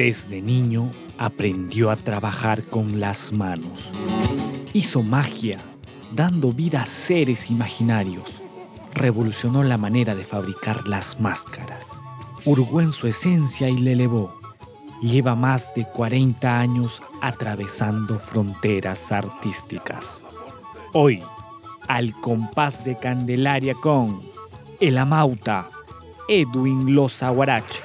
Desde niño aprendió a trabajar con las manos. Hizo magia, dando vida a seres imaginarios. Revolucionó la manera de fabricar las máscaras. Hurgó en su esencia y le elevó. Lleva más de 40 años atravesando fronteras artísticas. Hoy, al compás de Candelaria con el amauta Edwin Lozaguarache.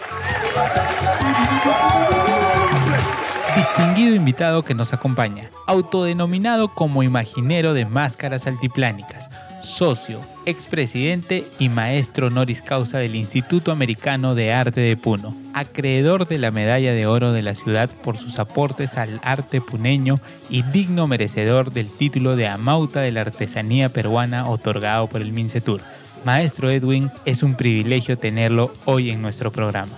Distinguido invitado que nos acompaña, autodenominado como imaginero de máscaras altiplánicas, socio, expresidente y maestro honoris causa del Instituto Americano de Arte de Puno, acreedor de la medalla de oro de la ciudad por sus aportes al arte puneño y digno merecedor del título de Amauta de la Artesanía Peruana otorgado por el MINCETUR. Maestro Edwin, es un privilegio tenerlo hoy en nuestro programa.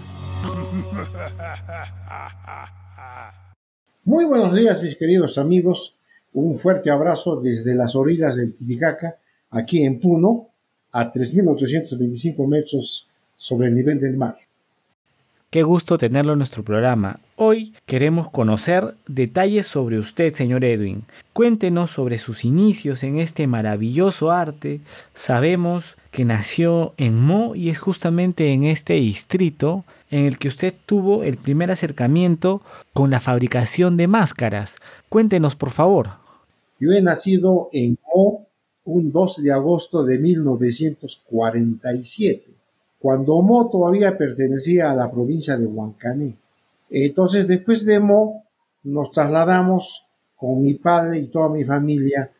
Muy buenos días, mis queridos amigos. Un fuerte abrazo desde las orillas del Titicaca, aquí en Puno, a 3.825 metros sobre el nivel del mar. Qué gusto tenerlo en nuestro programa. Hoy queremos conocer detalles sobre usted, señor Edwin. Cuéntenos sobre sus inicios en este maravilloso arte. Sabemos que nació en Mo y es justamente en este distrito en el que usted tuvo el primer acercamiento con la fabricación de máscaras. Cuéntenos, por favor. Yo he nacido en Mo un 2 de agosto de 1947 cuando Mo todavía pertenecía a la provincia de Huancané. Entonces, después de Mo, nos trasladamos con mi padre y toda mi familia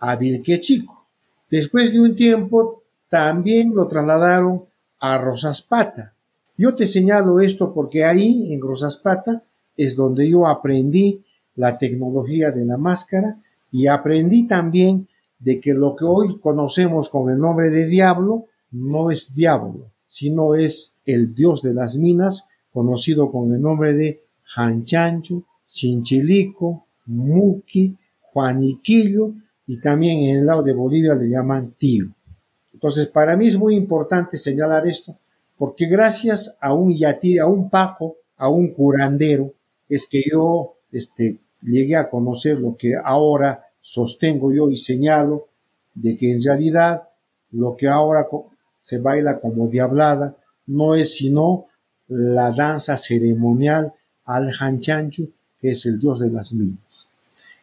a Vilquechico. Después de un tiempo, también lo trasladaron a Rosaspata. Yo te señalo esto porque ahí, en Rosaspata, es donde yo aprendí la tecnología de la máscara y aprendí también de que lo que hoy conocemos con el nombre de diablo no es diablo, sino es el dios de las minas, conocido con el nombre de Hanchancho, Chinchilico, Muki, Juaniquillo y también en el lado de Bolivia le llaman Tío. Entonces, para mí es muy importante señalar esto, porque gracias a un yatí, a un paco, a un curandero, es que yo este, llegué a conocer lo que ahora sostengo yo y señalo, de que en realidad lo que ahora se baila como diablada, no es sino la danza ceremonial al Hanchanchu, que es el dios de las minas.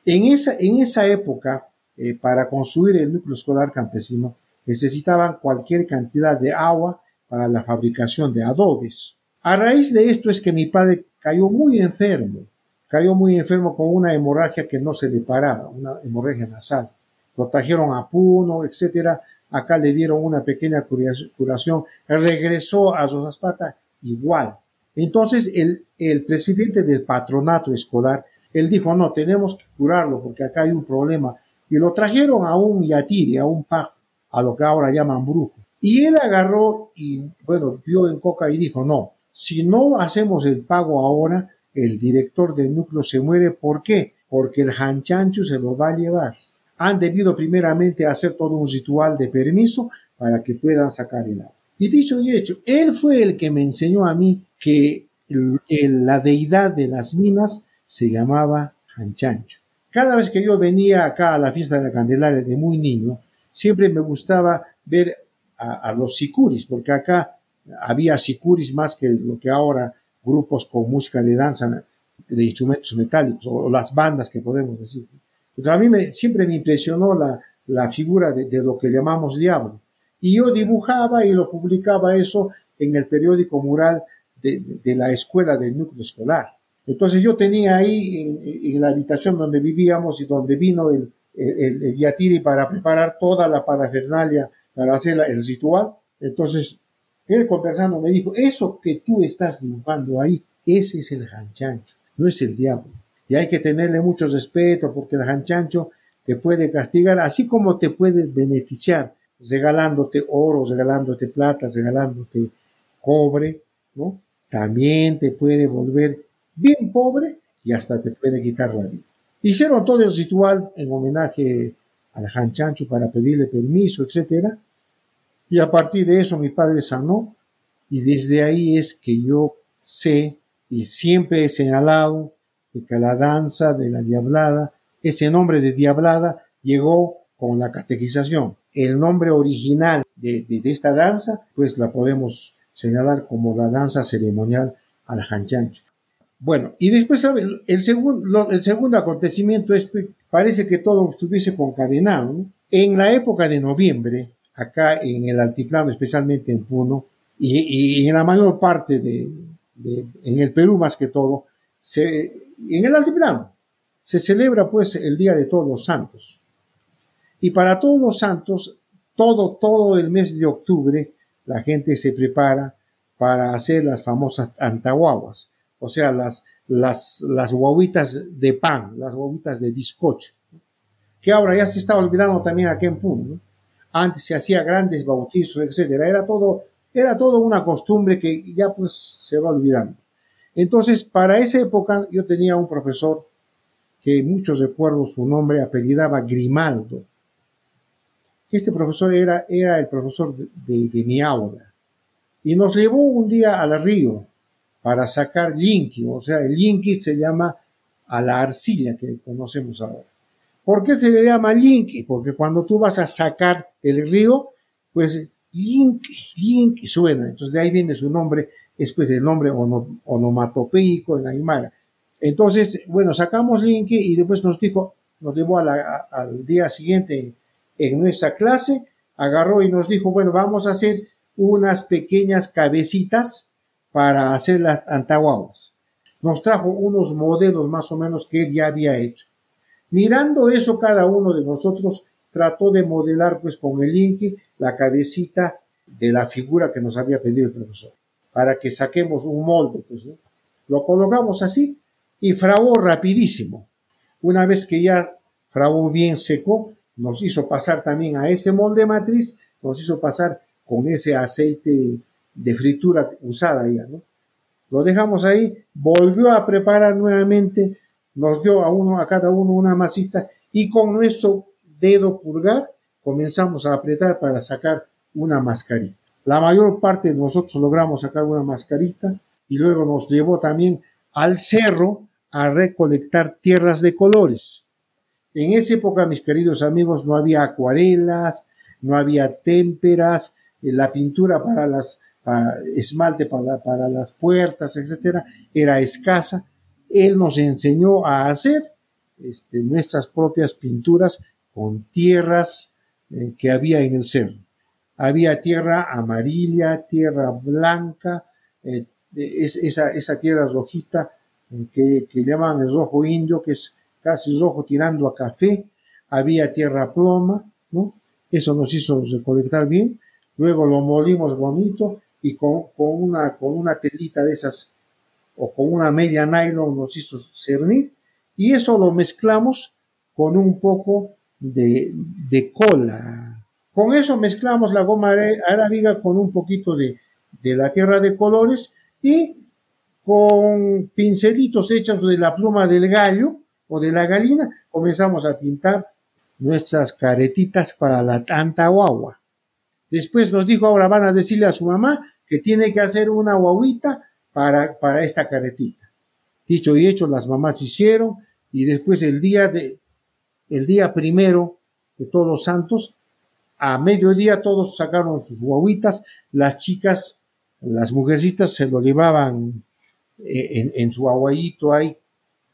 En esa, en esa época, eh, para construir el núcleo escolar campesino, necesitaban cualquier cantidad de agua para la fabricación de adobes. A raíz de esto es que mi padre cayó muy enfermo, cayó muy enfermo con una hemorragia que no se le paraba, una hemorragia nasal. Lo trajeron a Puno, etcétera, acá le dieron una pequeña curación, regresó a Rosaspata igual. Entonces el, el presidente del patronato escolar, él dijo, no, tenemos que curarlo porque acá hay un problema. Y lo trajeron a un yatiri, a un pajo, a lo que ahora llaman brujo. Y él agarró y, bueno, vio en coca y dijo, no, si no hacemos el pago ahora, el director del núcleo se muere. ¿Por qué? Porque el hanchanchu se lo va a llevar han debido primeramente hacer todo un ritual de permiso para que puedan sacar el agua. Y dicho y hecho, él fue el que me enseñó a mí que la deidad de las minas se llamaba Hanchancho. Cada vez que yo venía acá a la fiesta de la Candelaria de muy niño, siempre me gustaba ver a, los sicuris, porque acá había sicuris más que lo que ahora grupos con música de danza de instrumentos metálicos o las bandas que podemos decir a mí me, siempre me impresionó la, la figura de, de, lo que llamamos diablo. Y yo dibujaba y lo publicaba eso en el periódico mural de, de la escuela del núcleo escolar. Entonces yo tenía ahí en, en la habitación donde vivíamos y donde vino el, el, el, Yatiri para preparar toda la parafernalia para hacer el ritual. Entonces él conversando me dijo, eso que tú estás dibujando ahí, ese es el hanchancho, no es el diablo y hay que tenerle mucho respeto porque el hanchancho te puede castigar, así como te puede beneficiar regalándote oro, regalándote plata, regalándote cobre, ¿no? También te puede volver bien pobre y hasta te puede quitar la vida. Hicieron todo el ritual en homenaje al Hanchancho para pedirle permiso, etc. Y a partir de eso mi padre sanó y desde ahí es que yo sé y siempre he señalado que la danza de la diablada, ese nombre de diablada llegó con la catequización. El nombre original de, esta danza, pues la podemos señalar como la danza ceremonial al Hanchancho. Bueno, y después el, segundo, el segundo acontecimiento es, parece que todo estuviese concadenado. En la época de noviembre, acá en el altiplano, especialmente en Puno, y, en la mayor parte de, en el Perú más que todo, en el altiplano, se celebra pues el Día de Todos los Santos. Y para Todos los Santos, todo, todo el mes de octubre, la gente se prepara para hacer las famosas antahuaguas, o sea, las, las, las guaguitas de pan, las guaguitas de bizcocho, que ahora ya se está olvidando también aquí en Puno. Antes se hacía grandes bautizos, etcétera. Era todo, era todo una costumbre que ya pues se va olvidando. Entonces, para esa época yo tenía un profesor que muchos recuerdo su nombre, apellidaba Grimaldo. Este profesor era, era el profesor de, mi aula y nos llevó un día al río para sacar linki, o sea, el linki se llama a la arcilla que conocemos ahora. ¿Por qué se le llama linki? Porque cuando tú vas a sacar el río, pues linki, linki suena, entonces de ahí viene su nombre, es pues el nombre onomatopeico en Aymara. Entonces, bueno, sacamos linki y después nos dijo, nos llevó al día siguiente en nuestra clase, agarró y nos dijo, bueno, vamos a hacer unas pequeñas cabecitas para hacer las antahuaguas. Nos trajo unos modelos más o menos que él ya había hecho. Mirando eso, cada uno de nosotros trató de modelar pues con el inki la cabecita de la figura que nos había pedido el profesor, para que saquemos un molde. Pues, Lo colocamos así y fraguó rapidísimo. Una vez que ya fraguó bien seco, nos hizo pasar también a ese molde matriz, nos hizo pasar con ese aceite de fritura usada ya, ¿no? Lo dejamos ahí, volvió a preparar nuevamente, nos dio a uno, a cada uno una masita y con nuestro dedo pulgar comenzamos a apretar para sacar una mascarita. La mayor parte de nosotros logramos sacar una mascarita y luego nos llevó también al cerro a recolectar tierras de colores. En esa época, mis queridos amigos, no había acuarelas, no había témperas, eh, la pintura para las esmalte para, para las puertas, etcétera, era escasa. Él nos enseñó a hacer este, nuestras propias pinturas con tierras eh, que había en el cerro. Había tierra amarilla, tierra blanca, eh, esa, tierra rojita que, que llaman el rojo indio, que es casi rojo tirando a café. Había tierra ploma, ¿no? Eso nos hizo recolectar bien luego lo molimos bonito y con, una, con una telita de esas o con una media nylon nos hizo cernir y eso lo mezclamos con un poco de, cola. Con eso mezclamos la goma arábiga con un poquito de, de la tierra de colores y con pincelitos hechos de la pluma del gallo o de la gallina comenzamos a pintar nuestras caretitas para la tanta guagua. Después nos dijo, ahora van a decirle a su mamá que tiene que hacer una guaguita para, para esta caretita. Dicho y hecho, las mamás hicieron y después el día de, el día primero de todos los santos, a mediodía todos sacaron sus guaguitas, las chicas, las mujercitas se lo llevaban eh, en, su aguayito ahí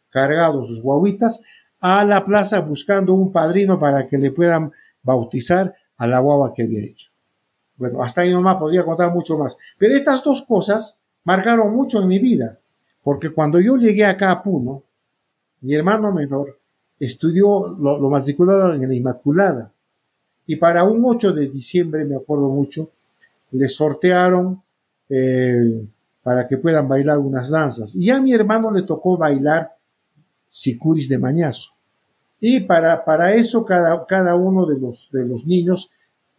cargados sus guaguitas a la plaza buscando un padrino para que le puedan bautizar a la guagua que había hecho. Bueno, hasta ahí nomás podría contar mucho más. Pero estas dos cosas marcaron mucho en mi vida, porque cuando yo llegué acá a Puno, mi hermano menor estudió, lo, matricularon en la Inmaculada, y para un 8 de diciembre, me acuerdo mucho, le sortearon eh, para que puedan bailar unas danzas. Y a mi hermano le tocó bailar sicuris de mañazo. Y para, para eso cada, cada uno de los, de los niños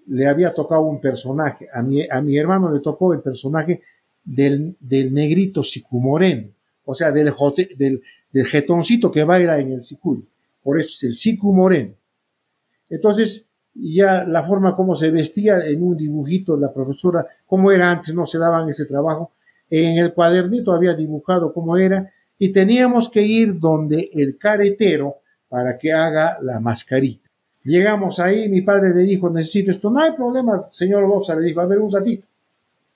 le había tocado un personaje. A mi, a mi hermano le tocó el personaje del, del negrito sicumoreno, o sea, del, del, del jetoncito que baila en el sicul. Por eso es el sicumoreno. Entonces, ya la forma como se vestía en un dibujito, la profesora, como era antes, no se daban ese trabajo. En el cuadernito había dibujado cómo era y teníamos que ir donde el caretero para que haga la mascarita. Llegamos ahí, mi padre le dijo, necesito esto. No hay problema, señor Bosa, le dijo, a ver un ratito.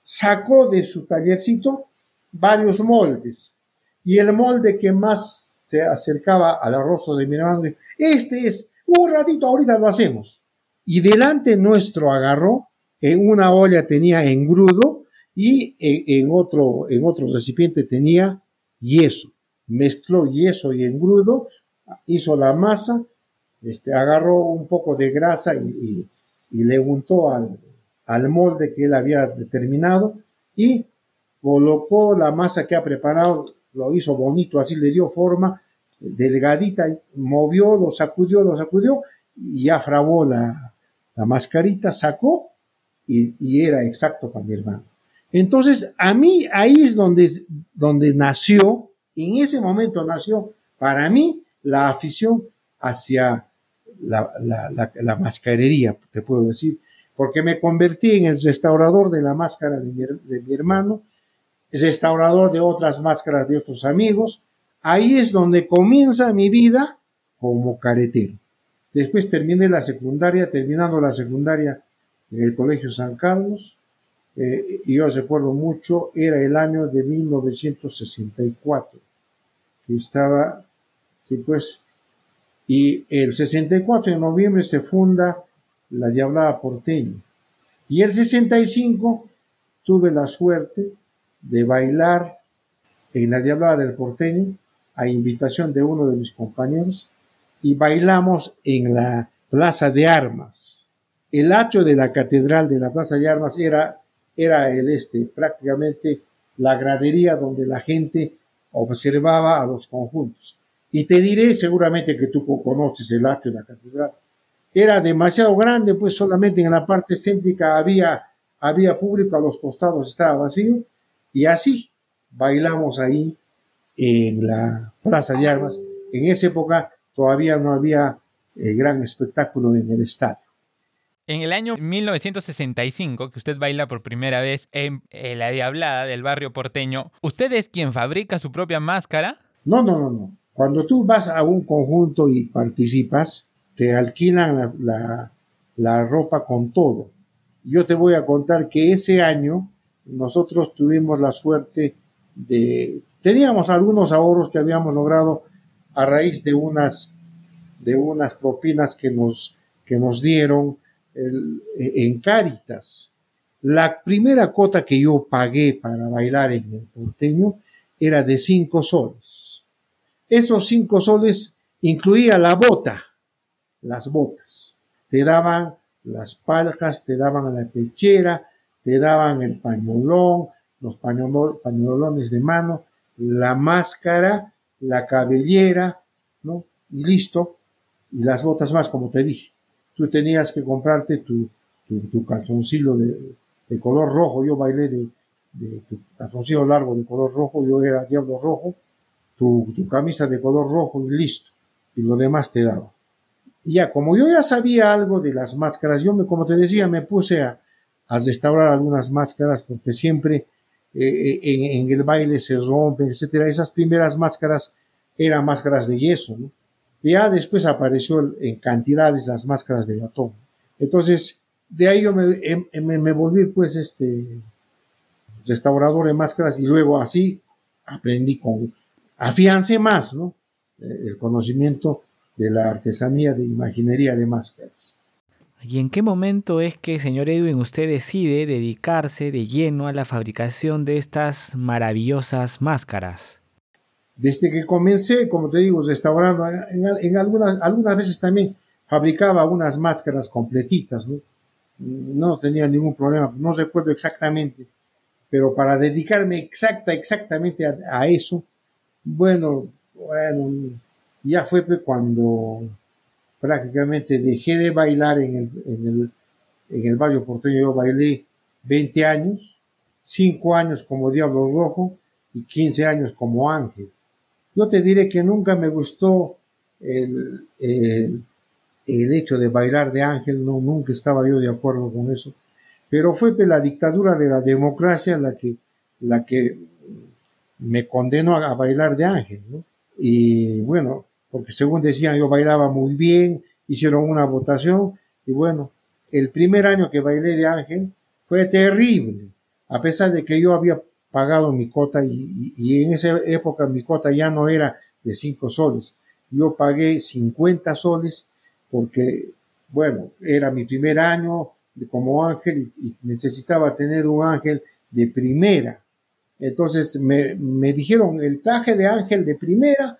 Sacó de su tallercito varios moldes y el molde que más se acercaba al rostro de mi hermano, este es, un ratito, ahorita lo hacemos. Y delante nuestro agarró, en una olla tenía engrudo y en, otro, en otro recipiente tenía yeso. Mezcló yeso y engrudo, hizo la masa, este, agarró un poco de grasa y, le untó al, al molde que él había determinado y colocó la masa que ha preparado, lo hizo bonito, así le dio forma, delgadita, movió, lo sacudió, lo sacudió y ya frabó la, la mascarita, sacó y, era exacto para mi hermano. Entonces, a mí ahí es donde, donde nació, en ese momento nació para mí la afición hacia la, la, la, mascarería, te puedo decir, porque me convertí en el restaurador de la máscara de mi, hermano, restaurador de otras máscaras de otros amigos. Ahí es donde comienza mi vida como caretero. Después terminé la secundaria, terminando la secundaria en el Colegio San Carlos. Eh, y yo recuerdo mucho, era el año de 1964, que estaba, sí, pues, y el 64 de noviembre se funda la Diablada Porteña. Y el 65 tuve la suerte de bailar en la Diablada del Porteño a invitación de uno de mis compañeros y bailamos en la Plaza de Armas. El hacho de la catedral de la Plaza de Armas era, era el este, prácticamente la gradería donde la gente observaba a los conjuntos. Y te diré seguramente que tú conoces el hacho de la catedral. Era demasiado grande, pues solamente en la parte céntrica había, había público, a los costados estaba vacío. Y así bailamos ahí en la Plaza de Armas. En esa época todavía no había eh, gran espectáculo en el estadio. En el año 1965, que usted baila por primera vez en, la Diablada del barrio porteño, ¿usted es quien fabrica su propia máscara? No, no, no, no. Cuando tú vas a un conjunto y participas, te alquilan la, la ropa con todo. Yo te voy a contar que ese año nosotros tuvimos la suerte de... Teníamos algunos ahorros que habíamos logrado a raíz de unas, de unas propinas que nos, que nos dieron en Cáritas. La primera cuota que yo pagué para bailar en el porteño era de cinco soles. Esos cinco soles incluía la bota, las botas. Te daban las paljas, te daban la pechera, te daban el pañolón, los pañolones de mano, la máscara la cabellera, ¿no? Y listo. Y las botas más, como te dije. Tú tenías que comprarte tu, tu, calzoncillo de, de, color rojo. Yo bailé de, de tu calzoncillo largo de color rojo. Yo era diablo rojo. Tu, tu camisa de color rojo y listo. Y lo demás te daba. Y ya, como yo ya sabía algo de las máscaras, yo me, como te decía, me puse a, a restaurar algunas máscaras porque siempre eh, en, el baile se rompen, etcétera. Esas primeras máscaras eran máscaras de yeso, ¿no? Ya después apareció en cantidades las máscaras de latón. Entonces, de ahí yo me, em, em, me, volví pues este restaurador de máscaras y luego así aprendí con, afiancé más, ¿no? Eh, el conocimiento de la artesanía de imaginería de máscaras. ¿Y en qué momento es que, señor Edwin, usted decide dedicarse de lleno a la fabricación de estas maravillosas máscaras? Desde que comencé, como te digo, restaurando, en, algunas, algunas veces también fabricaba unas máscaras completitas, ¿no? No tenía ningún problema, no recuerdo exactamente, pero para dedicarme exacta, exactamente a, eso, bueno, bueno, ya fue cuando prácticamente dejé de bailar en el, en el, en el barrio porteño. Yo bailé 20 años, 5 años como Diablo Rojo y 15 años como Ángel. Yo te diré que nunca me gustó el, el hecho de bailar de ángel, no, nunca estaba yo de acuerdo con eso, pero fue la dictadura de la democracia la que, la que me condenó a, bailar de ángel. Y bueno, porque según decían yo bailaba muy bien, hicieron una votación y bueno, el primer año que bailé de ángel fue terrible, a pesar de que yo había pagado mi cota y, en esa época mi cota ya no era de 5 soles, yo pagué 50 soles porque, bueno, era mi primer año como ángel y, necesitaba tener un ángel de primera. Entonces me, me, dijeron, el traje de ángel de primera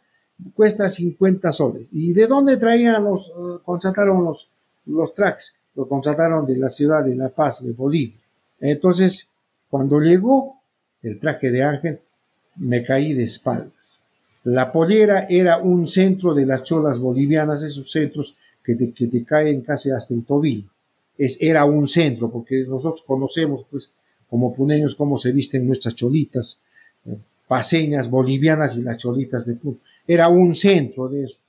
cuesta 50 soles. ¿Y de dónde traían los, uh, contrataron los, los trajes? Lo contrataron de la ciudad de La Paz, de Bolivia. Entonces, cuando llegó el traje de ángel, me caí de espaldas. La polera era un centro de las cholas bolivianas, esos centros que te, que te caen casi hasta el tobillo. Es, era un centro, porque nosotros conocemos, pues, como puneños, cómo se visten nuestras cholitas, eh, paseñas bolivianas y las cholitas de Puno. Era un centro de esos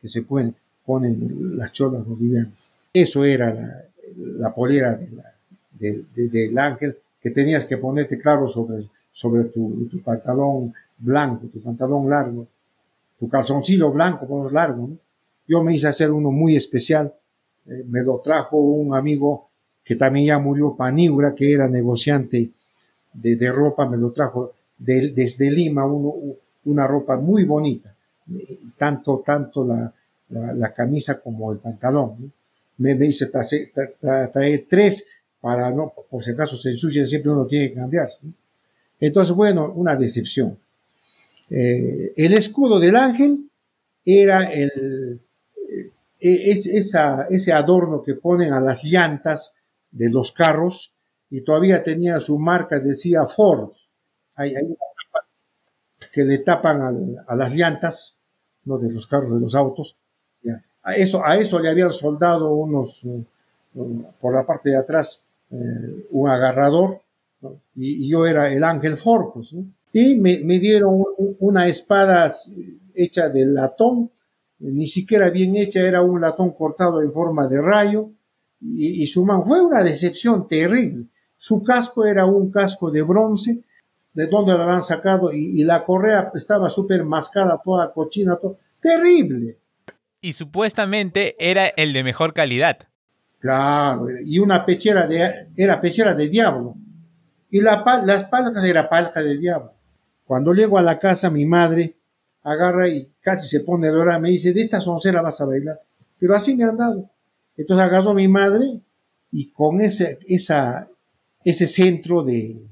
que se ponen, ponen las cholas bolivianas. Eso era la, la polera de la, del ángel que tenías que ponerte claro sobre, sobre tu, pantalón blanco, tu pantalón largo, tu calzoncillo blanco, pero largo. ¿no? Yo me hice hacer uno muy especial, eh, me lo trajo un amigo que también ya murió, Paniura, que era negociante de, de ropa, me lo trajo desde Lima, uno, una ropa muy bonita, eh, tanto, tanto la, la, camisa como el pantalón. Me, me hice traer tres para no, por si acaso se ensucian, siempre uno tiene que cambiarse. Entonces, bueno, una decepción. Eh, el escudo del ángel era el, eh, es, esa, ese adorno que ponen a las llantas de los carros y todavía tenía su marca, decía Ford. Que le tapan a, las llantas, no de los carros, de los autos. A, eso, le habían soldado unos, por la parte de atrás, eh, un agarrador, y, yo era el ángel Forcos, y me, dieron una espada hecha de latón, ni siquiera bien hecha, era un latón cortado en forma de rayo, y, su mano. Fue una decepción terrible. Su casco era un casco de bronce, de donde lo habían sacado, y, la correa estaba súper mascada, toda cochina, todo, terrible. Y supuestamente era el de mejor calidad. Claro, y una pechera de, era pechera de diablo. Y la, las paljas era palja de diablo. Cuando llego a la casa, mi madre agarra y casi se pone a llorar, me dice, de esta soncera vas a bailar. Pero así me han dado. Entonces agarró a mi madre y con ese, esa, ese centro de,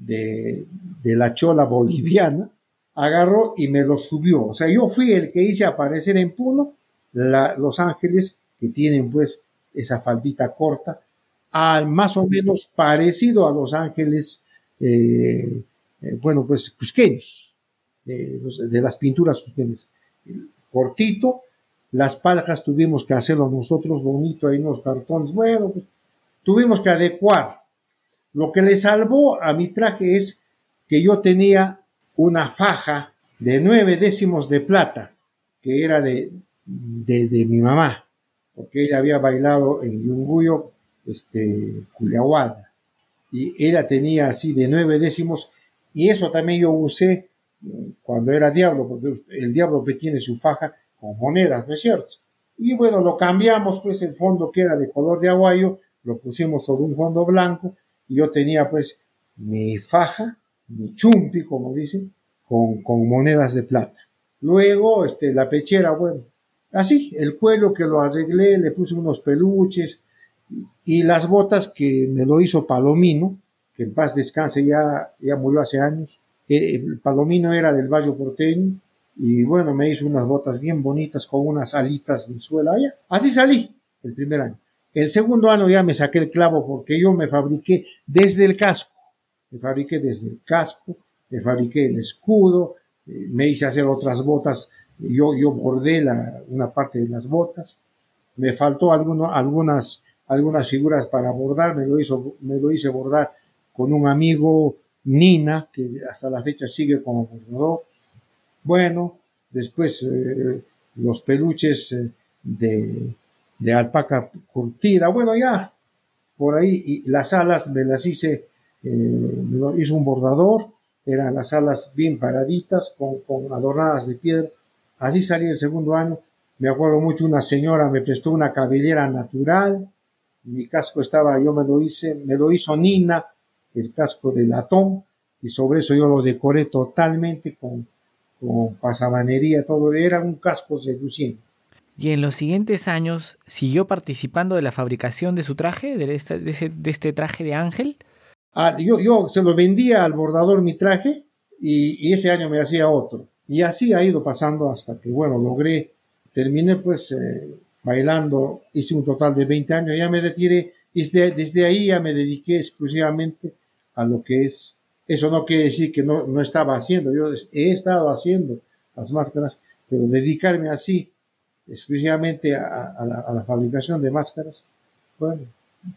de, la chola boliviana, agarró y me lo subió. O sea, yo fui el que hice aparecer en Puno los ángeles que tienen pues esa faldita corta, al más o menos parecido a los ángeles, eh, eh, bueno, pues cusqueños, de las pinturas cusqueñas. Cortito, las paljas tuvimos que hacerlo nosotros bonito, ahí unos cartones, bueno, pues tuvimos que adecuar. Lo que le salvó a mi traje es que yo tenía una faja de nueve décimos de plata, que era de, de mi mamá porque ella había bailado en Yunguyo, este, Culiahuada, y ella tenía así de nueve décimos, y eso también yo usé cuando era diablo, porque el diablo tiene su faja con monedas, ¿no es cierto? Y bueno, lo cambiamos, pues el fondo que era de color de aguayo, lo pusimos sobre un fondo blanco, yo tenía pues mi faja, mi chumpi, como dicen, con, con monedas de plata. Luego, este, la pechera, bueno, Así, el cuello que lo arreglé, le puse unos peluches y las botas que me lo hizo Palomino, que en paz descanse, ya, ya murió hace años. Eh, el Palomino era del Valle Porteño y bueno, me hizo unas botas bien bonitas con unas alitas de suela. allá. Así salí el primer año. El segundo año ya me saqué el clavo porque yo me fabriqué desde el casco. Me fabriqué desde el casco, me fabriqué el escudo, eh, me hice hacer otras botas yo, yo bordé la, una parte de las botas, me faltó alguno, algunas, algunas figuras para bordar, me lo, hizo, me lo hice bordar con un amigo Nina, que hasta la fecha sigue como bordador. Bueno, después eh, los peluches eh, de, de alpaca curtida. Bueno, ya por ahí y las alas me las hice, eh, me lo hizo un bordador, eran las alas bien paraditas, con, con adornadas de piedra. Así salí el segundo año. Me acuerdo mucho, una señora me prestó una cabellera natural, mi casco estaba, yo me lo hice, me lo hizo Nina, el casco de latón, y sobre eso yo lo decoré totalmente con, con pasamanería, todo, era un casco seduciente. Y en los siguientes años siguió participando de la fabricación de su traje, de este, traje de ángel. Ah, yo, se lo vendía al bordador mi traje y, y, ese año me hacía otro. Y así ha ido pasando hasta que, bueno, logré, terminé pues eh, bailando, hice un total de 20 años, ya me retiré, desde, desde ahí ya me dediqué exclusivamente a lo que es, eso no quiere decir que no, no estaba haciendo, yo he estado haciendo las máscaras, pero dedicarme así exclusivamente a, a, la, a la fabricación de máscaras, bueno,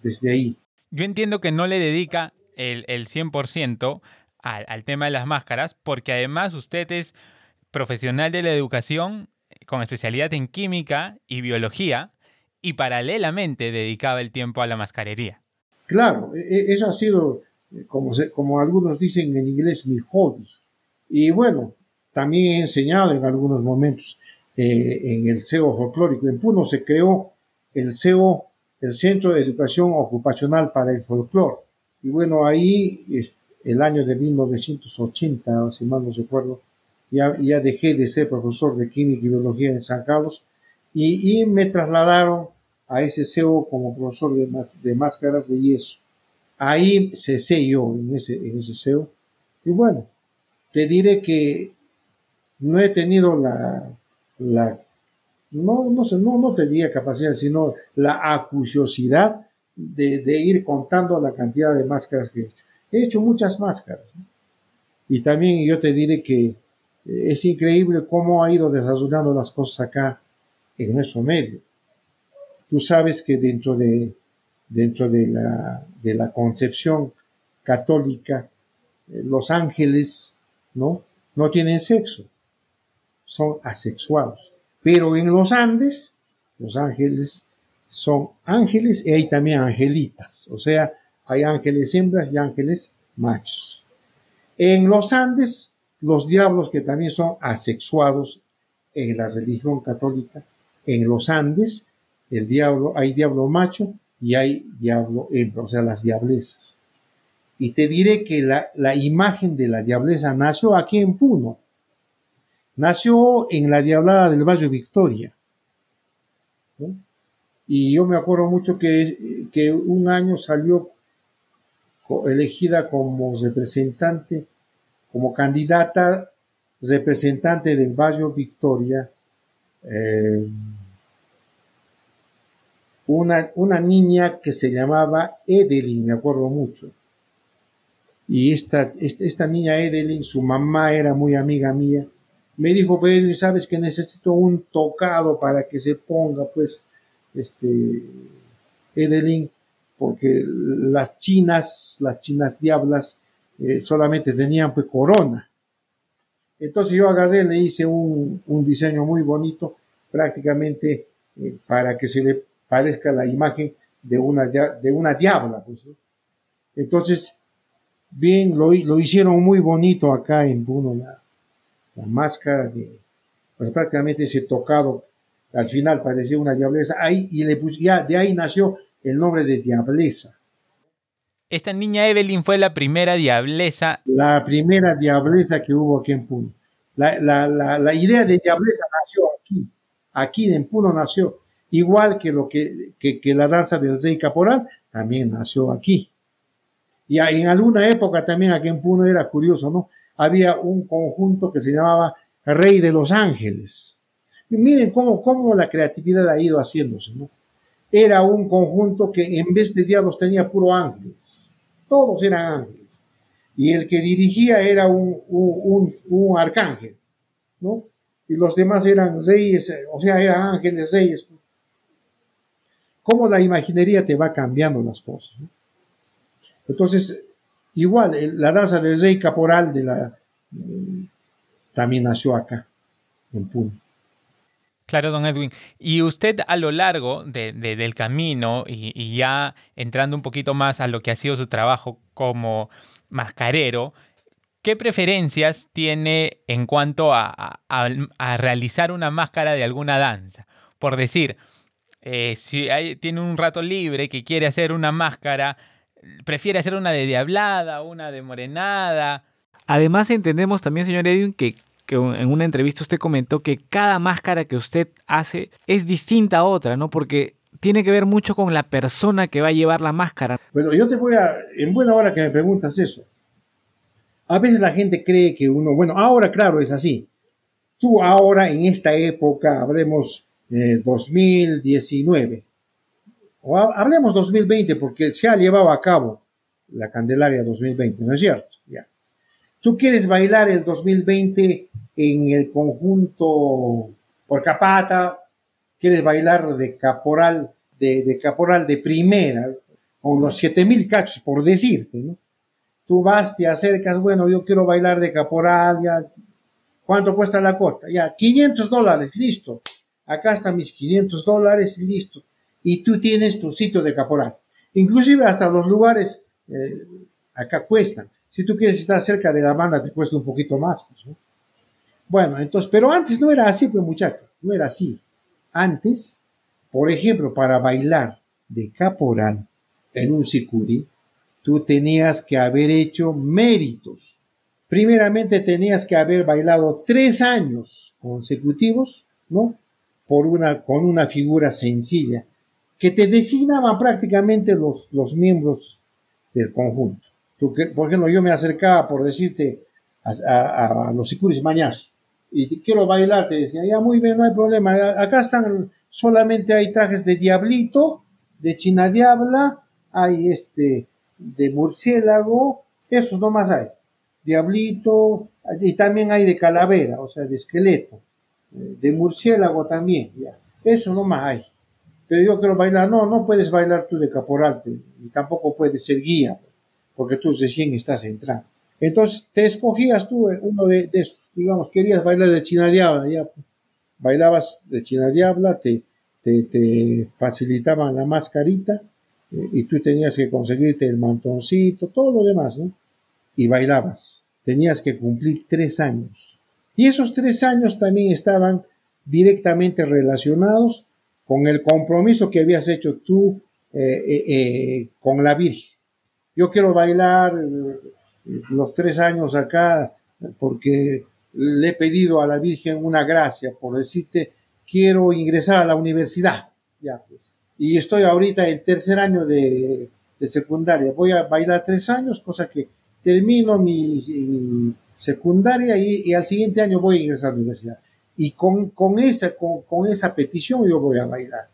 desde ahí. Yo entiendo que no le dedica el, el 100% al, al tema de las máscaras, porque además usted es profesional de la educación con especialidad en química y biología y paralelamente dedicaba el tiempo a la mascarería. Claro, e, e, eso ha sido, como, se, como algunos dicen en inglés, mi hobby. Y bueno, también he enseñado en algunos momentos eh, en el CEO folclórico. En Puno se creó el CEO, el Centro de Educación Ocupacional para el Folclor. Y bueno, ahí el año de 1980, si mal no recuerdo, ya, ya dejé de ser profesor de química y biología en San Carlos y, y me trasladaron a ese CEO como profesor de, de máscaras de yeso. Ahí cesé yo en ese, en ese CEO. Y bueno, te diré que no he tenido la, la no, no, sé, no, no tenía capacidad, sino la acuciosidad de, de, ir contando la cantidad de máscaras que he hecho. He hecho muchas máscaras. Y también yo te diré que es increíble cómo ha ido desarrollando las cosas acá en nuestro medio. Tú sabes que dentro de, dentro de, la, de la concepción católica, eh, los ángeles ¿no? no tienen sexo, son asexuados. Pero en los Andes, los ángeles son ángeles y hay también angelitas, o sea, hay ángeles hembras y ángeles machos. En los Andes los diablos que también son asexuados en la religión católica, en los Andes, el diablo, hay diablo macho y hay diablo hembra, o sea, las diablesas. Y te diré que la, la imagen de la diablesa nació aquí en Puno. Nació en la diablada del Valle Victoria. Y yo me acuerdo mucho que, que un año salió elegida como representante como candidata representante del Valle Victoria, eh, una, una, niña que se llamaba Edelin, me acuerdo mucho. Y esta, esta, esta, niña Edelin, su mamá era muy amiga mía, me dijo, Edelin, sabes que necesito un tocado para que se ponga, pues, este, Edelin, porque las chinas, las chinas diablas, eh, solamente tenían pues corona. Entonces yo agarré, le hice un, un diseño muy bonito, prácticamente eh, para que se le parezca la imagen de una, de una diabla. Pues. Entonces, bien, lo, lo, hicieron muy bonito acá en Puno, la, la máscara de, pues prácticamente ese tocado, al final parecía una diableza, ahí, y le puse, ya de ahí nació el nombre de diableza. Esta niña Evelyn fue la primera diableza. La primera diableza que hubo aquí en Puno. La, la, la, la idea de diableza nació aquí. Aquí en Puno nació. Igual que, lo que, que, que la danza del rey caporal también nació aquí. Y en alguna época también aquí en Puno era curioso, ¿no? Había un conjunto que se llamaba Rey de los Ángeles. Y miren cómo, cómo la creatividad ha ido haciéndose, ¿no? era un conjunto que en vez de diablos tenía puro ángeles. Todos eran ángeles. Y el que dirigía era un, un, arcángel, ¿no? Y los demás eran reyes, o sea, eran ángeles, reyes. Cómo la imaginería te va cambiando las cosas. Entonces, igual, la danza del rey caporal de la, también nació acá, en Puno. Claro, don Edwin. Y usted a lo largo del camino y, ya entrando un poquito más a lo que ha sido su trabajo como mascarero, ¿qué preferencias tiene en cuanto a, realizar una máscara de alguna danza? Por decir, eh, si tiene un rato libre que quiere hacer una máscara, prefiere hacer una de diablada, una de morenada. Además entendemos también, señor Edwin, que que en una entrevista usted comentó que cada máscara que usted hace es distinta a otra, ¿no? Porque tiene que ver mucho con la persona que va a llevar la máscara. Bueno, yo te voy a, en buena hora que me preguntas eso. A veces la gente cree que uno, bueno, ahora claro es así. Tú ahora en esta época, hablemos eh, 2019, o hablemos 2020 porque se ha llevado a cabo la Candelaria 2020, ¿no es cierto? Ya. Tú quieres bailar el 2020 en el conjunto por capata, quieres bailar de caporal, de, caporal de primera, con los 7000 cachos, por decirte, ¿no? Tú vas, te acercas, bueno, yo quiero bailar de caporal, ya, ¿cuánto cuesta la cuota? Ya, 500 dólares, listo. Acá están mis 500 dólares, listo. Y tú tienes tu sitio de caporal. Inclusive hasta los lugares eh, acá cuestan. Si tú quieres estar cerca de la banda, te cuesta un poquito más. Pues, ¿no? Bueno, entonces, pero antes no era así, pues muchachos, no era así. Antes, por ejemplo, para bailar de caporal en un sicuri, tú tenías que haber hecho méritos. Primeramente tenías que haber bailado tres años consecutivos, ¿no? Por una, con una figura sencilla, que te designaban prácticamente los, los miembros del conjunto. Tú, por ejemplo, yo me acercaba, por decirte, a, los sicuris mañas y quiero bailar, te decía, ya muy bien, no hay problema, acá están, solamente hay trajes de diablito, de china diabla, hay este, de murciélago, esos nomás hay, diablito, y también hay de calavera, o sea, de esqueleto, eh, de murciélago también, ya, eso nomás hay. Pero yo quiero bailar, no, no puedes bailar tú de caporal, y tampoco puedes ser guía, porque tú recién estás entrando. Entonces te escogías tú eh, uno de, esos, digamos, querías bailar de China Diabla, bailabas de China Diabla, te, te, facilitaban la mascarita eh, y tú tenías que conseguirte el mantoncito, todo lo demás. Y bailabas. Tenías que cumplir tres años. Y esos tres años también estaban directamente relacionados con el compromiso que habías hecho tú eh, con la Virgen. Yo quiero bailar los tres años acá porque le he pedido a la Virgen una gracia por decirte, quiero ingresar a la universidad. Ya, pues. Y estoy ahorita en tercer año de, secundaria. Voy a bailar tres años, cosa que termino mi, secundaria y, al siguiente año voy a ingresar a la universidad. Y con, con esa, con, con esa petición yo voy a bailar.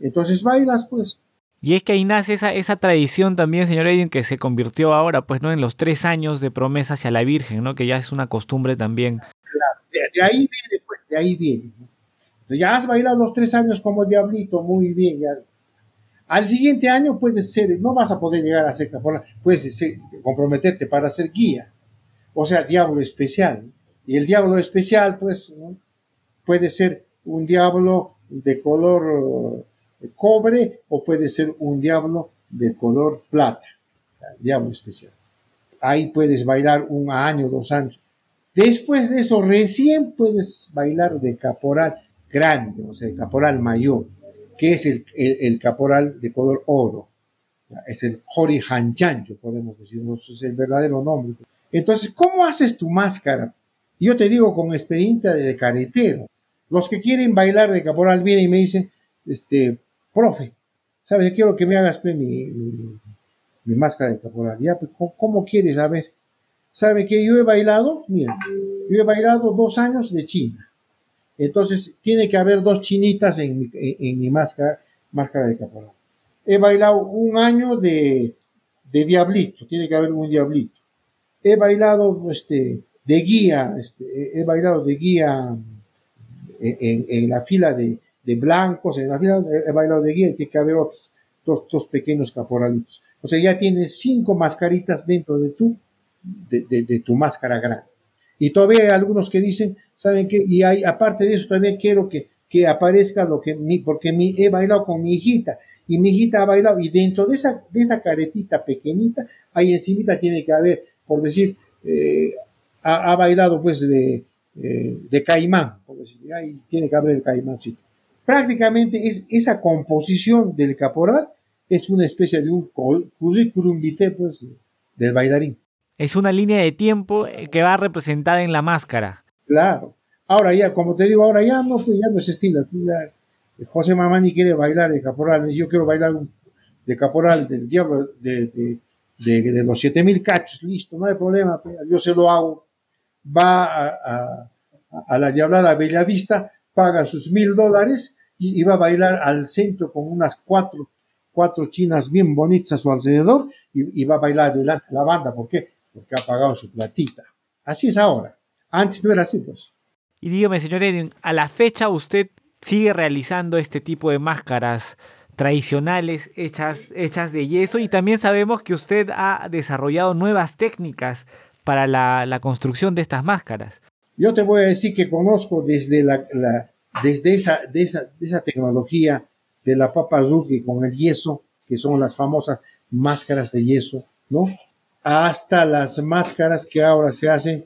Entonces bailas, pues, y es que ahí nace esa, esa tradición también, señor Edwin, que se convirtió ahora, pues, ¿no? En los tres años de promesa hacia la Virgen, ¿no? Que ya es una costumbre también. Claro, de, ahí viene, pues, de ahí viene. Ya has bailado los tres años como diablito, muy bien. Ya. Al siguiente año puedes ser, no vas a poder llegar a ser caporal, puedes comprometerte para ser guía. O sea, diablo especial. Y el diablo especial, pues, puede ser un diablo de color cobre o puede ser un diablo de color plata, diablo especial. Ahí puedes bailar un año, dos años. Después de eso, recién puedes bailar de caporal grande, o sea, de caporal mayor, que es el, el, caporal de color oro. Es el Hori Hanchancho, podemos decir, es el verdadero nombre. Entonces, ¿cómo haces tu máscara? Yo te digo con experiencia de caretero. Los que quieren bailar de caporal vienen y me dicen, este, profe, ¿sabes? Quiero que me hagas pues, mi, mi, máscara de caporal. Ya, pues, ¿cómo, quieres? A ¿sabe que yo he bailado? Mira, yo he bailado dos años de China. Entonces, tiene que haber dos chinitas en mi, en, mi máscara, máscara de caporal. He bailado un año de, de diablito, tiene que haber un diablito. He bailado este, de guía, este, he bailado de guía en, en la fila de, de blancos, en la fila he bailado de guía y tiene que haber otros, dos, dos pequeños caporalitos. O sea, ya tienes cinco mascaritas dentro de tu, de, de, tu máscara grande. Y todavía hay algunos que dicen, ¿saben qué? Y hay, aparte de eso, todavía quiero que, que aparezca lo que mi, porque mi, he bailado con mi hijita y mi hijita ha bailado y dentro de esa, de esa caretita pequeñita, ahí encimita tiene que haber, por decir, eh, ha, bailado pues de, eh, de caimán, decir, ahí tiene que haber el caimáncito. Prácticamente es esa composición del caporal es una especie de un currículum vitae pues, del bailarín. Es una línea de tiempo eh, que va representada en la máscara. Claro. Ahora ya, como te digo, ahora ya no, pues ya no es estilo. José Mamani quiere bailar de caporal, yo quiero bailar de caporal del diablo de, de, de, los 7000 cachos, listo, no hay problema, pues, yo se lo hago. Va a, a, la diablada Bellavista, paga sus mil dólares y, y, va a bailar al centro con unas cuatro, cuatro chinas bien bonitas a su alrededor y, y va a bailar delante de la banda. ¿Por qué? Porque ha pagado su platita. Así es ahora. Antes no era así, pues. Y dígame, señor Edwin, a la fecha usted sigue realizando este tipo de máscaras tradicionales hechas, hechas de yeso y también sabemos que usted ha desarrollado nuevas técnicas para la, construcción de estas máscaras. Yo te voy a decir que conozco desde, la, desde esa, de esa, esa, tecnología de la papa rugby con el yeso, que son las famosas máscaras de yeso, ¿no? Hasta las máscaras que ahora se hacen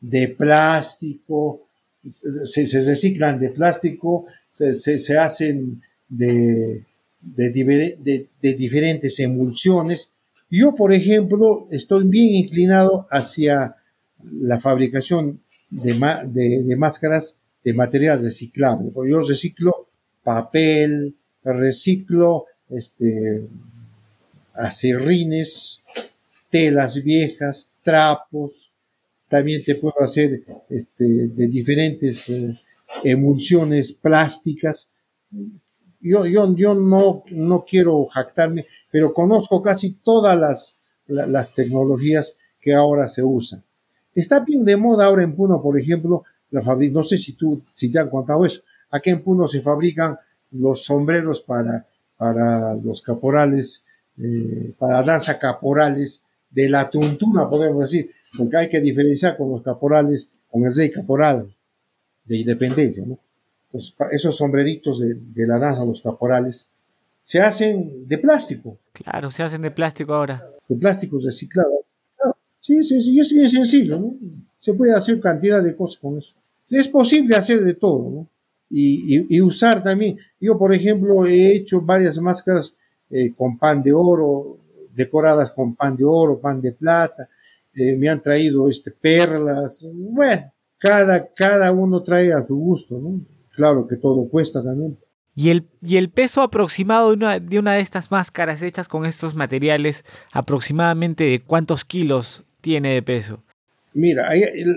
de plástico, se, reciclan de plástico, se, hacen de, de, diferentes emulsiones. Yo, por ejemplo, estoy bien inclinado hacia la fabricación de, máscaras de material reciclable. Yo reciclo papel, reciclo este, acerrines, telas viejas, trapos, también te puedo hacer este, de diferentes eh, emulsiones plásticas. Yo, yo, yo no, no quiero jactarme, pero conozco casi todas las, las tecnologías que ahora se usan. Está bien de moda ahora en Puno, por ejemplo, la no sé si tú si te han contado eso. Aquí en Puno se fabrican los sombreros para, para los caporales, eh, para danza caporales de la tuntuna, podemos decir porque hay que diferenciar con los caporales, con el rey caporal de independencia, ¿no? esos sombreritos de, la danza, los caporales, se hacen de plástico. Claro, se hacen de plástico ahora. De plástico reciclado. Sí, sí, sí, es bien sencillo, ¿no? Se puede hacer cantidad de cosas con eso. Es posible hacer de todo. Y, usar también. Yo, por ejemplo, he hecho varias máscaras eh, con pan de oro, decoradas con pan de oro, pan de plata, eh, me han traído este, perlas, bueno, cada, cada uno trae a su gusto, ¿no? Claro que todo cuesta también. ¿Y el, y el peso aproximado de una, de una de estas máscaras hechas con estos materiales, aproximadamente de cuántos kilos tiene de peso? Mira,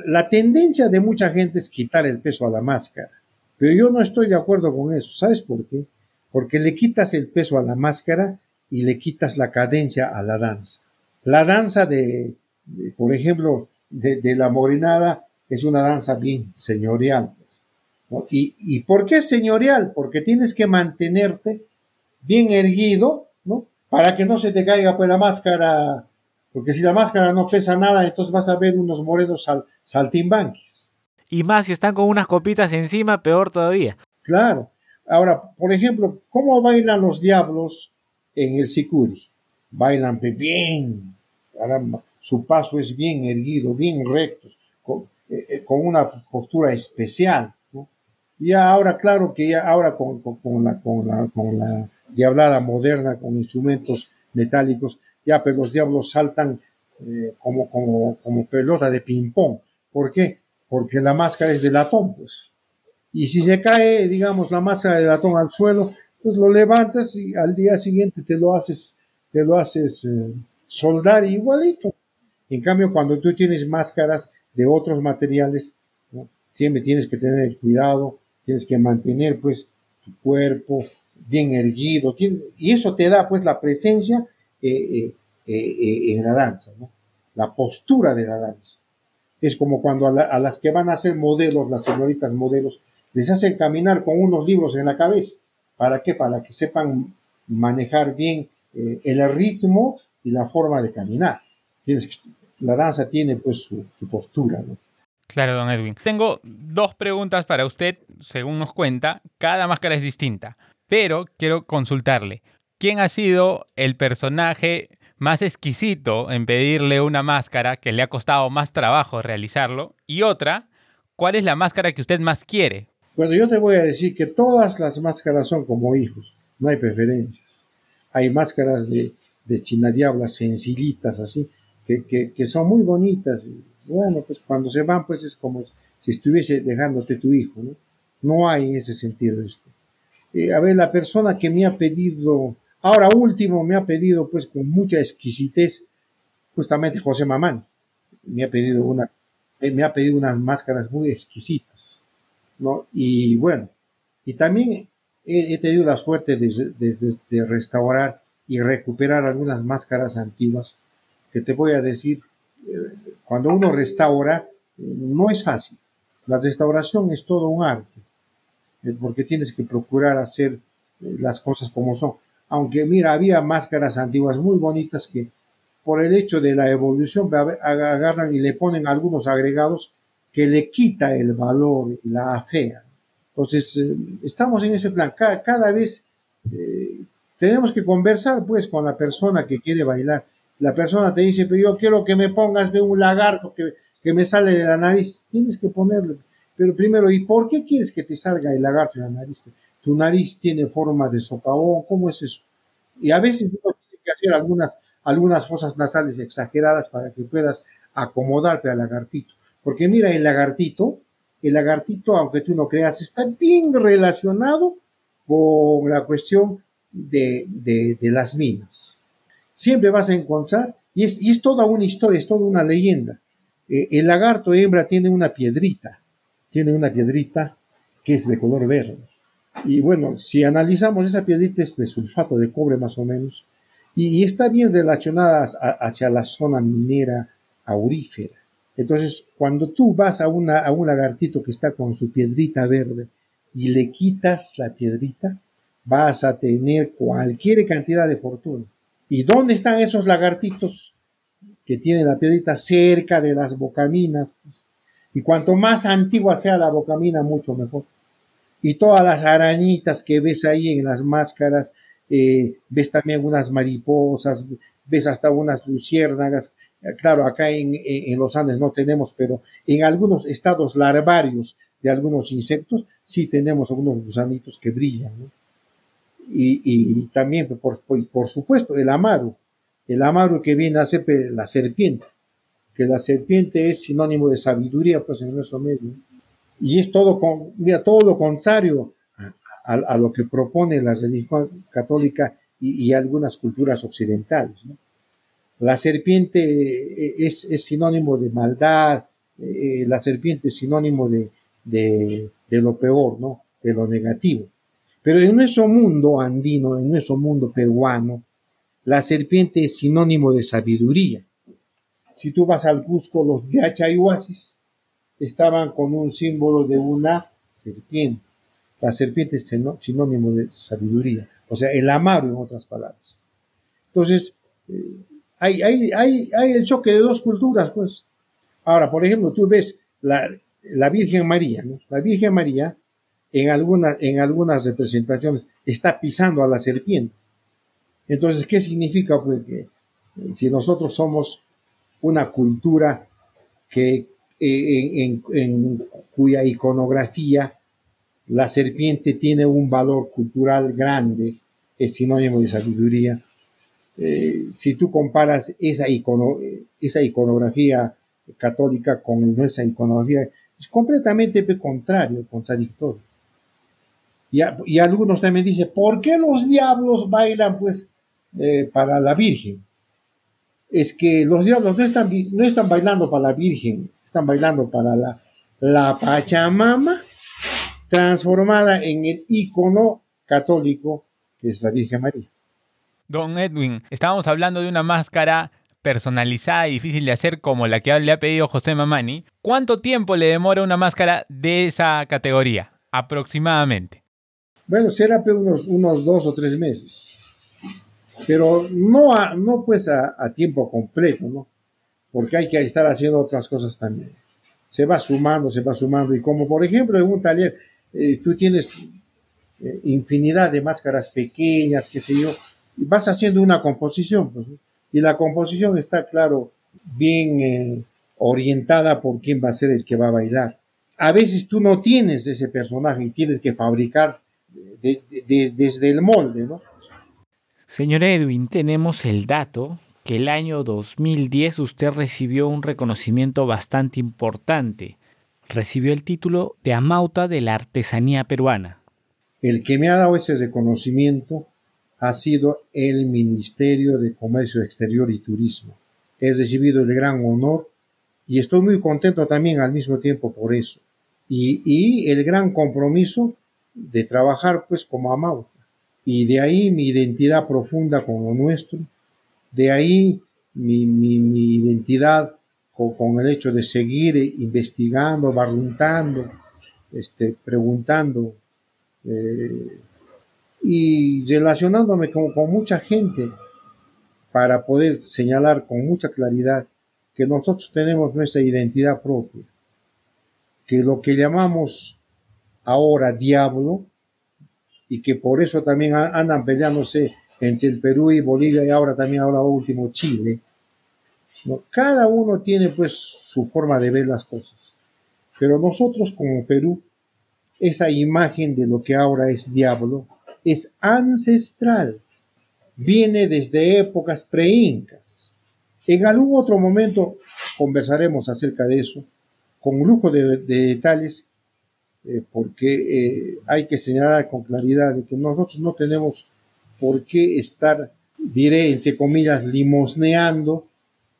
la tendencia de mucha gente es quitar el peso a la máscara, pero yo no estoy de acuerdo con eso. ¿Sabes por qué? Porque le quitas el peso a la máscara y le quitas la cadencia a la danza. La danza de, por ejemplo, de, la morenada es una danza bien señorial. Pues, ¿Y, ¿Y por qué señorial? Porque tienes que mantenerte bien erguido, ¿no? Para que no se te caiga pues la máscara, porque si la máscara no pesa nada, entonces vas a ver unos morenos sal, saltimbanquis. Y más si están con unas copitas encima, peor todavía. Claro. Ahora, por ejemplo, ¿cómo bailan los diablos en el sicuri? Bailan bien, caramba, su paso es bien erguido, bien recto, con, eh, eh, una postura especial. Y ahora, claro que ya ahora con, la, con, la, con la diablada moderna, con instrumentos metálicos, ya pues los diablos saltan eh, como, como, como pelota de ping-pong. ¿Por qué? Porque la máscara es de latón, pues. Y si se cae, digamos, la máscara de latón al suelo, pues lo levantas y al día siguiente te lo haces, te lo haces soldar igualito. En cambio, cuando tú tienes máscaras de otros materiales, siempre tienes que tener cuidado, tienes que mantener pues tu cuerpo bien erguido, y eso te da pues la presencia eh, eh, eh, en la danza, la postura de la danza. Es como cuando a, las que van a ser modelos, las señoritas modelos, les hacen caminar con unos libros en la cabeza. ¿Para qué? Para que sepan manejar bien el ritmo y la forma de caminar. Tienes que la danza tiene pues su, postura. Claro, don Edwin. Tengo dos preguntas para usted, según nos cuenta. Cada máscara es distinta, pero quiero consultarle. ¿Quién ha sido el personaje más exquisito en pedirle una máscara que le ha costado más trabajo realizarlo? Y otra, ¿cuál es la máscara que usted más quiere? Bueno, yo te voy a decir que todas las máscaras son como hijos, no hay preferencias. Hay máscaras de, de China Diabla sencillitas así, que, que son muy bonitas bueno, pues cuando se van, pues es como si estuviese dejándote tu hijo, ¿no? No hay ese sentido esto. Eh, a ver, la persona que me ha pedido, ahora último, me ha pedido, pues con mucha exquisitez, justamente José Mamán, me ha pedido una, eh, me ha pedido unas máscaras muy exquisitas, ¿no? Y bueno, y también he, tenido la suerte de restaurar y recuperar algunas máscaras antiguas que te voy a decir, cuando uno restaura, no es fácil. La restauración es todo un arte, eh, porque tienes que procurar hacer eh, las cosas como son. Aunque mira, había máscaras antiguas muy bonitas que por el hecho de la evolución agarran y le ponen algunos agregados que le quita el valor y la afea. Entonces, eh, estamos en ese plan. Cada, vez tenemos que conversar pues con la persona que quiere bailar la persona te dice, pero yo quiero que me pongas de un lagarto que, que me sale de la nariz, tienes que ponerle. Pero primero, ¿y por qué quieres que te salga el lagarto de la nariz? Tu nariz tiene forma de socavón, ¿cómo es eso? Y a veces uno tiene que hacer algunas, algunas fosas nasales exageradas para que puedas acomodarte al lagartito. Porque mira, el lagartito, el lagartito, aunque tú no creas, está bien relacionado con la cuestión de, de, de las minas siempre vas a encontrar, y es, y es toda una historia, es toda una leyenda. Eh, el lagarto hembra tiene una piedrita, tiene una piedrita que es de color verde. Y bueno, si analizamos esa piedrita es de sulfato de cobre más o menos, y, está bien relacionada hacia la zona minera aurífera. Entonces, cuando tú vas a, una, a un lagartito que está con su piedrita verde y le quitas la piedrita, vas a tener cualquier cantidad de fortuna. ¿Y dónde están esos lagartitos que tienen la piedrita cerca de las bocaminas? Y cuanto más antigua sea la bocamina, mucho mejor. Y todas las arañitas que ves ahí en las máscaras, eh, ves también unas mariposas, ves hasta unas luciérnagas. Claro, acá en, en, los Andes no tenemos, pero en algunos estados larvarios de algunos insectos sí tenemos algunos gusanitos que brillan. ¿no? y, también, por, por, supuesto, el amaro, el amaro que viene a ser la serpiente, que la serpiente es sinónimo de sabiduría, pues en eso medio. Y es todo, con, mira, todo lo contrario a, lo que propone la religión católica y, algunas culturas occidentales. La serpiente eh, es, es, sinónimo de maldad, eh, la serpiente es sinónimo de, de, de lo peor, ¿no? de lo negativo. Pero en nuestro mundo andino, en nuestro mundo peruano, la serpiente es sinónimo de sabiduría. Si tú vas al Cusco, los yachayhuasis estaban con un símbolo de una serpiente. La serpiente es sinónimo de sabiduría, o sea, el amaro en otras palabras. Entonces, eh, hay, hay, el choque de dos culturas, pues. Ahora, por ejemplo, tú ves la, la Virgen María, ¿no? La Virgen María en, algunas en algunas representaciones está pisando a la serpiente. Entonces, ¿qué significa? Pues que eh, si nosotros somos una cultura que en, cuya iconografía la serpiente tiene un valor cultural grande, es sinónimo de sabiduría. Eh, si tú comparas esa, esa iconografía católica con nuestra iconografía, es completamente contrario, contradictorio. Y, algunos también dicen, ¿por qué los diablos bailan pues eh, para la Virgen? Es que los diablos no están, no están bailando para la Virgen, están bailando para la, la Pachamama transformada en el icono católico que es la Virgen María. Don Edwin, estábamos hablando de una máscara personalizada y difícil de hacer como la que le ha pedido José Mamani. ¿Cuánto tiempo le demora una máscara de esa categoría? Aproximadamente. Bueno, será unos, unos dos o tres meses. Pero no, no pues a, tiempo completo, ¿no? Porque hay que estar haciendo otras cosas también. se va sumando, se va sumando. Y como por ejemplo en un taller, eh, tú tienes eh, infinidad de máscaras pequeñas, qué sé yo, y vas haciendo una composición. Pues, y la composición está, claro, bien eh, orientada por quién va a ser el que va a bailar. A veces tú no tienes ese personaje y tienes que fabricar desde el molde, ¿no? Señor Edwin, tenemos el dato que el año 2010 usted recibió un reconocimiento bastante importante. Recibió el título de Amauta de la Artesanía Peruana. El que me ha dado ese reconocimiento ha sido el Ministerio de Comercio Exterior y Turismo. He recibido el gran honor y estoy muy contento también al mismo tiempo por eso. Y, y el gran compromiso de trabajar pues como Amauta. Y de ahí mi identidad profunda con lo nuestro, de ahí mi, mi, identidad con, el hecho de seguir investigando, barruntando, este, preguntando eh, y relacionándome con, con mucha gente para poder señalar con mucha claridad que nosotros tenemos nuestra identidad propia, que lo que llamamos ahora diablo, y que por eso también andan peleándose entre el Perú y Bolivia y ahora también ahora último Chile. Cada uno tiene pues su forma de ver las cosas. Pero nosotros como Perú, esa imagen de lo que ahora es diablo es ancestral. Viene desde épocas preincas. En algún otro momento conversaremos acerca de eso, con lujo de, detalles, eh, porque eh, hay que señalar con claridad de que nosotros no tenemos por qué estar, diré, entre comillas, limosneando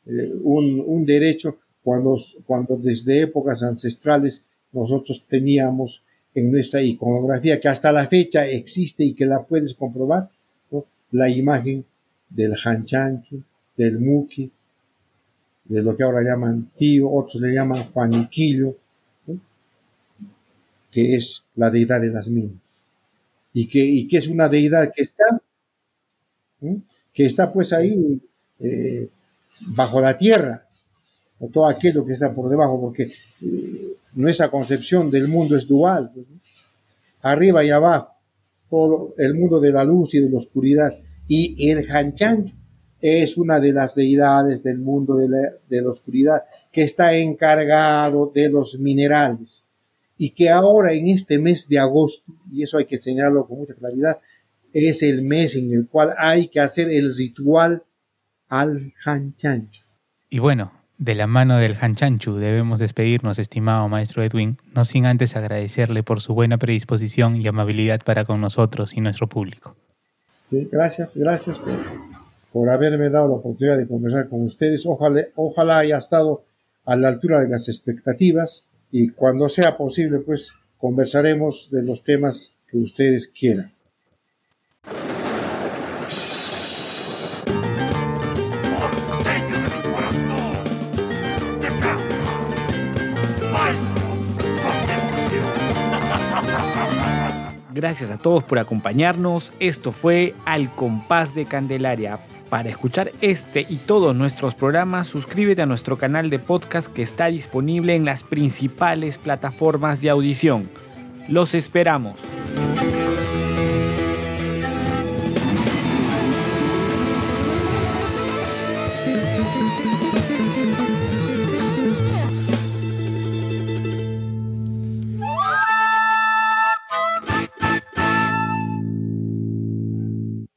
eh, un, un, derecho cuando, cuando desde épocas ancestrales nosotros teníamos en nuestra iconografía, que hasta la fecha existe y que la puedes comprobar, la imagen del Hanchanchu, del Muki, de lo que ahora llaman tío, otros le llaman Juaniquillo, que es la deidad de las minas, y que, y que es una deidad que está que está pues ahí eh, bajo la tierra, o todo aquello que está por debajo, porque eh, nuestra concepción del mundo es dual, arriba y abajo, todo el mundo de la luz y de la oscuridad. Y el Hanchancho es una de las deidades del mundo de la, de la oscuridad que está encargado de los minerales y que ahora en este mes de agosto, y eso hay que señalarlo con mucha claridad, es el mes en el cual hay que hacer el ritual al Hanchanchu. Y bueno, de la mano del Hanchanchu debemos despedirnos, estimado maestro Edwin, no sin antes agradecerle por su buena predisposición y amabilidad para con nosotros y nuestro público. Sí, gracias, gracias por, haberme dado la oportunidad de conversar con ustedes. Ojalá, ojalá haya estado a la altura de las expectativas y cuando sea posible, pues conversaremos de los temas que ustedes quieran. Gracias a todos por acompañarnos. Esto fue Al Compás de Candelaria. Para escuchar este y todos nuestros programas, suscríbete a nuestro canal de podcast que está disponible en las principales plataformas de audición. Los esperamos.